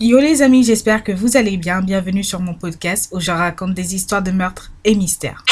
Yo les amis, j'espère que vous allez bien. Bienvenue sur mon podcast où je raconte des histoires de meurtres et mystères.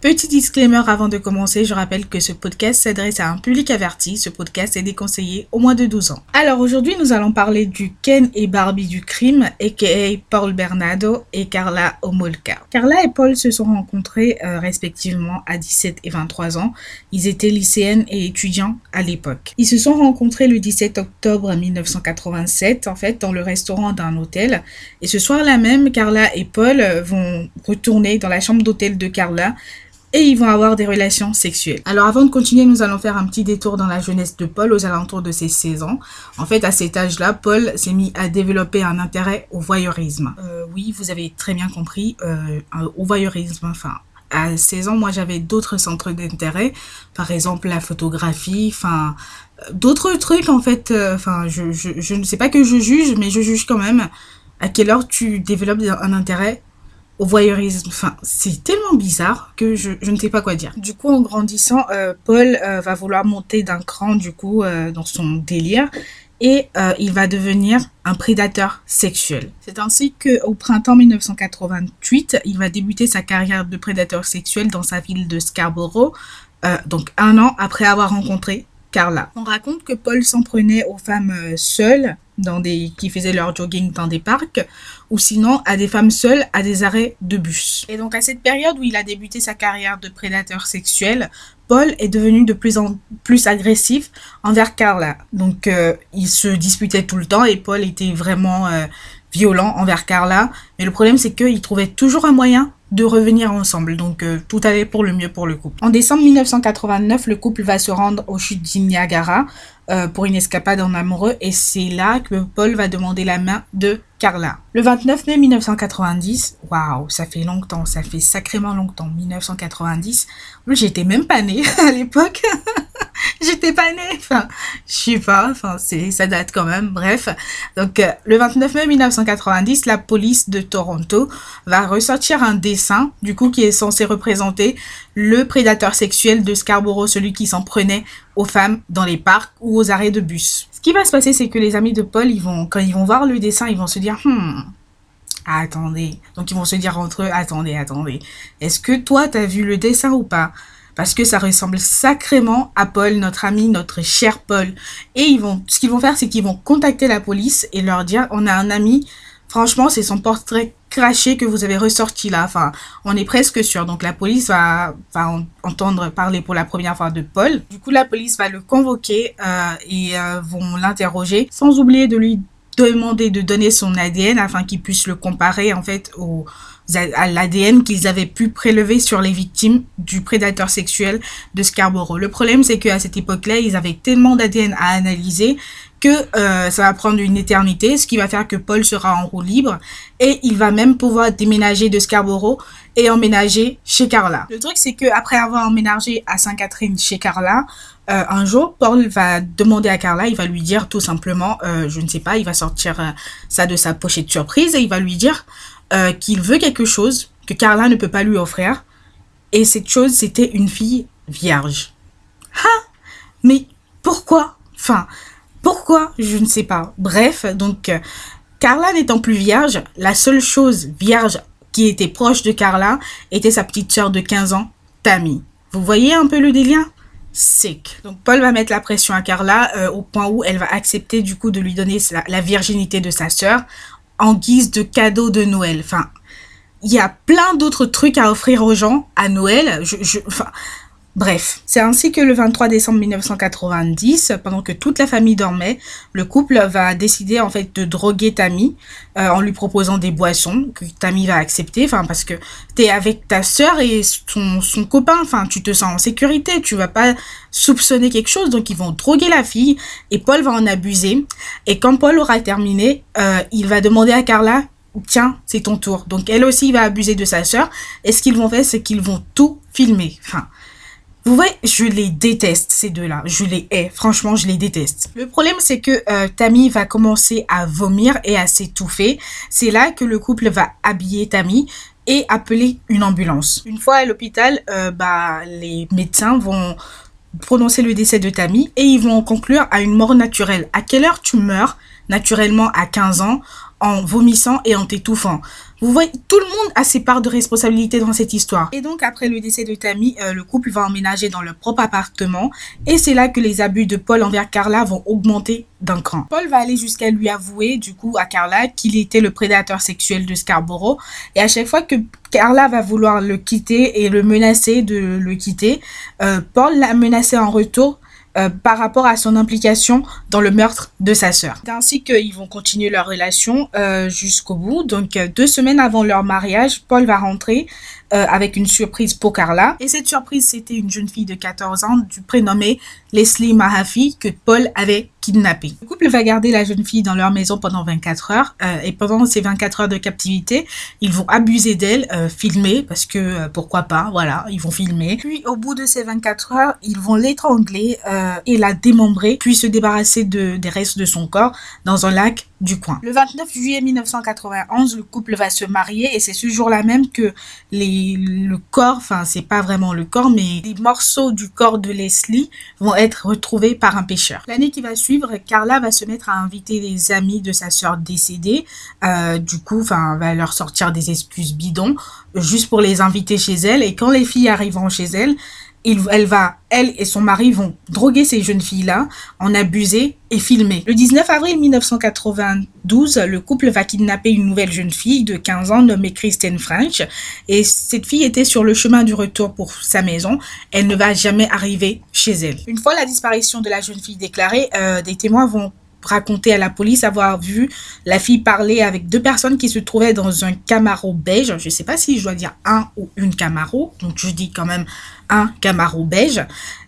Petit disclaimer avant de commencer, je rappelle que ce podcast s'adresse à un public averti. Ce podcast est déconseillé au moins de 12 ans. Alors aujourd'hui, nous allons parler du Ken et Barbie du crime, aka Paul Bernardo et Carla Omolka. Carla et Paul se sont rencontrés euh, respectivement à 17 et 23 ans. Ils étaient lycéennes et étudiants à l'époque. Ils se sont rencontrés le 17 octobre 1987, en fait, dans le restaurant d'un hôtel. Et ce soir-là même, Carla et Paul vont retourner dans la chambre d'hôtel de Carla et ils vont avoir des relations sexuelles. Alors avant de continuer, nous allons faire un petit détour dans la jeunesse de Paul aux alentours de ses 16 ans. En fait, à cet âge-là, Paul s'est mis à développer un intérêt au voyeurisme. Euh, oui, vous avez très bien compris, euh, au voyeurisme, enfin... À 16 ans, moi, j'avais d'autres centres d'intérêt, par exemple la photographie, enfin, d'autres trucs, en fait. Euh, enfin, je, je, je ne sais pas que je juge, mais je juge quand même à quelle heure tu développes un intérêt au voyeurisme. Enfin, c'est tellement bizarre que je, ne sais pas quoi dire. Du coup, en grandissant, euh, Paul euh, va vouloir monter d'un cran, du coup, euh, dans son délire. Et il va devenir un prédateur sexuel. C'est ainsi qu'au printemps 1988, il va débuter sa carrière de prédateur sexuel dans sa ville de Scarborough, donc un an après avoir rencontré Carla. On raconte que Paul s'en prenait aux femmes seules dans des, qui faisaient leur jogging dans des parcs, ou sinon à des femmes seules à des arrêts de bus. Et donc à cette période où il a débuté sa carrière de prédateur sexuel, Paul est devenu de plus en plus agressif envers Carla. Donc euh, il se disputait tout le temps et Paul était vraiment euh, violent envers Carla. Mais le problème c'est qu'il trouvait toujours un moyen de revenir ensemble. Donc euh, tout allait pour le mieux pour le couple. En décembre 1989, le couple va se rendre aux chutes du Niagara euh, pour une escapade en amoureux et c'est là que Paul va demander la main de Carla. Le 29 mai 1990, waouh, ça fait longtemps, ça fait sacrément longtemps, 1990. J'étais même pas née à l'époque. J'étais pas née, enfin, je sais pas, enfin, c'est, ça date quand même, bref. Donc, euh, le 29 mai 1990, la police de Toronto va ressortir un dessin, du coup, qui est censé représenter le prédateur sexuel de Scarborough, celui qui s'en prenait aux femmes dans les parcs ou aux arrêts de bus. Ce qui va se passer, c'est que les amis de Paul, ils vont, quand ils vont voir le dessin, ils vont se dire, hmm, attendez. Donc, ils vont se dire entre eux, attendez, attendez. Est-ce que toi, t'as vu le dessin ou pas? Parce que ça ressemble sacrément à Paul, notre ami, notre cher Paul. Et ils vont, ce qu'ils vont faire, c'est qu'ils vont contacter la police et leur dire, on a un ami, franchement, c'est son portrait craché que vous avez ressorti là. Enfin, on est presque sûr. Donc la police va, entendre parler pour la première fois de Paul. Du coup, la police va le convoquer euh, et euh, vont l'interroger, sans oublier de lui demander de donner son ADN afin qu'il puisse le comparer en fait au à l'ADN qu'ils avaient pu prélever sur les victimes du prédateur sexuel de Scarborough. Le problème, c'est qu'à cette époque-là, ils avaient tellement d'ADN à analyser que euh, ça va prendre une éternité, ce qui va faire que Paul sera en roue libre et il va même pouvoir déménager de Scarborough et emménager chez Carla. Le truc, c'est que après avoir emménagé à Sainte-Catherine chez Carla, euh, un jour, Paul va demander à Carla, il va lui dire tout simplement, euh, je ne sais pas, il va sortir ça de sa pochette surprise et il va lui dire euh, qu'il veut quelque chose que Carla ne peut pas lui offrir. Et cette chose, c'était une fille vierge. Ah Mais pourquoi? Enfin, pourquoi? Je ne sais pas. Bref, donc, euh, Carla n'étant plus vierge, la seule chose vierge qui était proche de Carla était sa petite sœur de 15 ans, Tammy. Vous voyez un peu le délire? Sick. Donc Paul va mettre la pression à Carla euh, au point où elle va accepter du coup de lui donner la, la virginité de sa sœur en guise de cadeau de Noël. Enfin, il y a plein d'autres trucs à offrir aux gens à Noël. Je, je, enfin, bref, c'est ainsi que le 23 décembre 1990, pendant que toute la famille dormait, le couple va décider en fait de droguer Tammy euh, en lui proposant des boissons que Tammy va accepter. Enfin, parce que t'es avec ta sœur et son, son copain. Enfin, tu te sens en sécurité. Tu vas pas soupçonner quelque chose. Donc, ils vont droguer la fille et Paul va en abuser. Et quand Paul aura terminé, euh, il va demander à Carla tiens, c'est ton tour. Donc elle aussi va abuser de sa sœur. Et ce qu'ils vont faire, c'est qu'ils vont tout filmer. Enfin, vous voyez, je les déteste, ces deux-là. Je les hais. Franchement, je les déteste. Le problème, c'est que euh, Tammy va commencer à vomir et à s'étouffer. C'est là que le couple va habiller Tammy et appeler une ambulance. Une fois à l'hôpital, euh, bah, les médecins vont prononcer le décès de Tammy et ils vont conclure à une mort naturelle. À quelle heure tu meurs? Naturellement à 15 ans en vomissant et en t'étouffant. Vous voyez, tout le monde a ses parts de responsabilité dans cette histoire. Et donc, après le décès de Tammy, euh, le couple va emménager dans leur propre appartement. Et c'est là que les abus de Paul envers Carla vont augmenter d'un cran. Paul va aller jusqu'à lui avouer, du coup, à Carla qu'il était le prédateur sexuel de Scarborough. Et à chaque fois que Carla va vouloir le quitter et le menacer de le quitter, euh, Paul l'a menacé en retour euh, par rapport à son implication dans le meurtre de sa sœur. C'est ainsi qu'ils vont continuer leur relation euh, jusqu'au bout. Donc euh, deux semaines avant leur mariage, Paul va rentrer euh, avec une surprise pour Carla. Et cette surprise, c'était une jeune fille de 14 ans du prénommé Leslie Mahaffey que Paul avait kidnappée. Le couple va garder la jeune fille dans leur maison pendant 24 heures euh, et pendant ces 24 heures de captivité, ils vont abuser d'elle, euh, filmer parce que pourquoi pas, voilà, ils vont filmer. Puis au bout de ces 24 heures, ils vont l'étrangler et la démembrer, puis se débarrasser de, des restes de son corps dans un lac du coin. Le 29 juillet 1991, le couple va se marier et c'est ce jour-là même que les, le corps, enfin c'est pas vraiment le corps, mais les morceaux du corps de Leslie vont être retrouvés par un pêcheur. L'année qui va suivre, Carla va se mettre à inviter les amis de sa sœur décédée. Euh, du coup, enfin, va leur sortir des excuses bidons juste pour les inviter chez elle. Et quand les filles arriveront chez elle, elle va, elle et son mari vont droguer ces jeunes filles-là, en abuser et filmer. Le 19 avril 1992, le couple va kidnapper une nouvelle jeune fille de 15 ans nommée Kristen French. Et cette fille était sur le chemin du retour pour sa maison. Elle ne va jamais arriver chez elle. Une fois la disparition de la jeune fille déclarée, euh, des témoins vont raconter à la police avoir vu la fille parler avec deux personnes qui se trouvaient dans un Camaro beige. Je ne sais pas si je dois dire un ou une Camaro, donc je dis quand même un Camaro beige.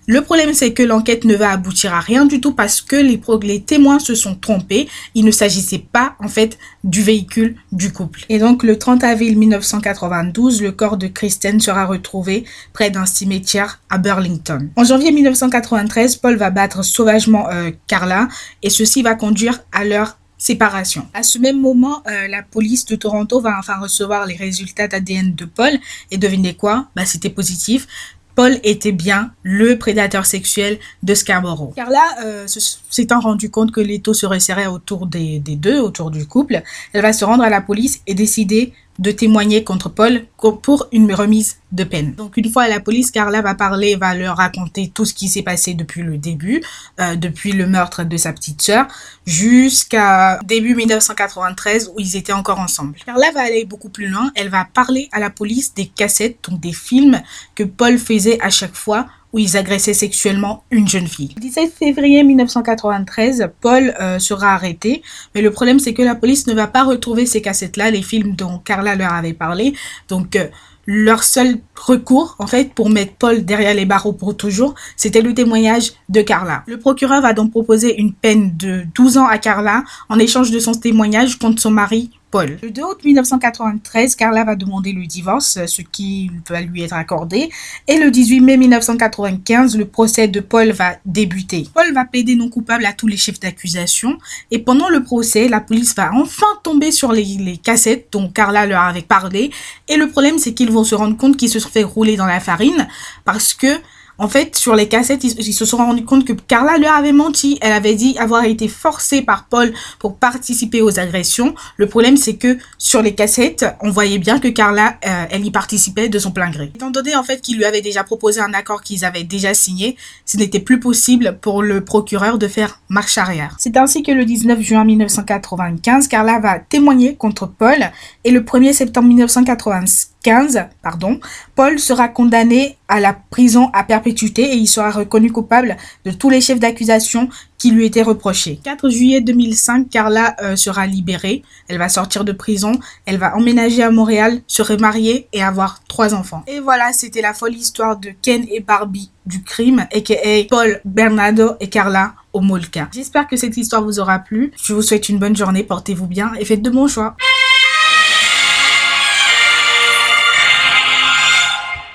Le problème, c'est que l'enquête ne va aboutir à rien du tout parce que les, témoins se sont trompés. Il ne s'agissait pas, en fait, du véhicule du couple. Et donc, le 30 avril 1992, le corps de Kristen sera retrouvé près d'un cimetière à Burlington. En janvier 1993, Paul va battre sauvagement euh, Carla et ceci va conduire à leur séparation. À ce même moment, euh, la police de Toronto va enfin recevoir les résultats d'ADN de Paul et devinez quoi? Bah c'était positif. Paul était bien le prédateur sexuel de Scarborough. Carla, euh, s'étant rendu compte que les taux se resserraient autour des, deux, autour du couple, elle va se rendre à la police et décider de témoigner contre Paul pour une remise de peine. Donc une fois à la police, Carla va parler, va leur raconter tout ce qui s'est passé depuis le début, euh, depuis le meurtre de sa petite sœur, jusqu'à début 1993 où ils étaient encore ensemble. Carla va aller beaucoup plus loin, elle va parler à la police des cassettes, donc des films que Paul faisait à chaque fois où ils agressaient sexuellement une jeune fille. Le 17 février 1993, Paul euh, sera arrêté, mais le problème c'est que la police ne va pas retrouver ces cassettes-là, les films dont Carla leur avait parlé. Donc euh, leur seul recours, en fait, pour mettre Paul derrière les barreaux pour toujours, c'était le témoignage de Carla. Le procureur va donc proposer une peine de 12 ans à Carla en échange de son témoignage contre son mari Le 2 août 1993, Carla va demander le divorce, ce qui va lui être accordé. Et le 18 mai 1995, le procès de Paul va débuter. Paul va plaider non coupable à tous les chefs d'accusation. Et pendant le procès, la police va enfin tomber sur les, les cassettes dont Carla leur avait parlé. Et le problème, c'est qu'ils vont se rendre compte qu'ils se sont fait rouler dans la farine parce que en fait, sur les cassettes, ils, se sont rendus compte que Carla leur avait menti. Elle avait dit avoir été forcée par Paul pour participer aux agressions. Le problème, c'est que sur les cassettes, on voyait bien que Carla, euh, elle y participait de son plein gré. Étant donné en fait qu'il lui avait déjà proposé un accord qu'ils avaient déjà signé, ce n'était plus possible pour le procureur de faire marche arrière. C'est ainsi que le 19 juin 1995, Carla va témoigner contre Paul et le 1er septembre 1995, 15, pardon, Paul sera condamné à la prison à perpétuité et il sera reconnu coupable de tous les chefs d'accusation qui lui étaient reprochés. 4 juillet 2005, Carla euh, sera libérée. Elle va sortir de prison, elle va emménager à Montréal, se remarier et avoir trois enfants. Et voilà, c'était la folle histoire de Ken et Barbie du crime, aka Paul, Bernardo et Carla au Molka. J'espère que cette histoire vous aura plu. Je vous souhaite une bonne journée, portez-vous bien et faites de bons choix.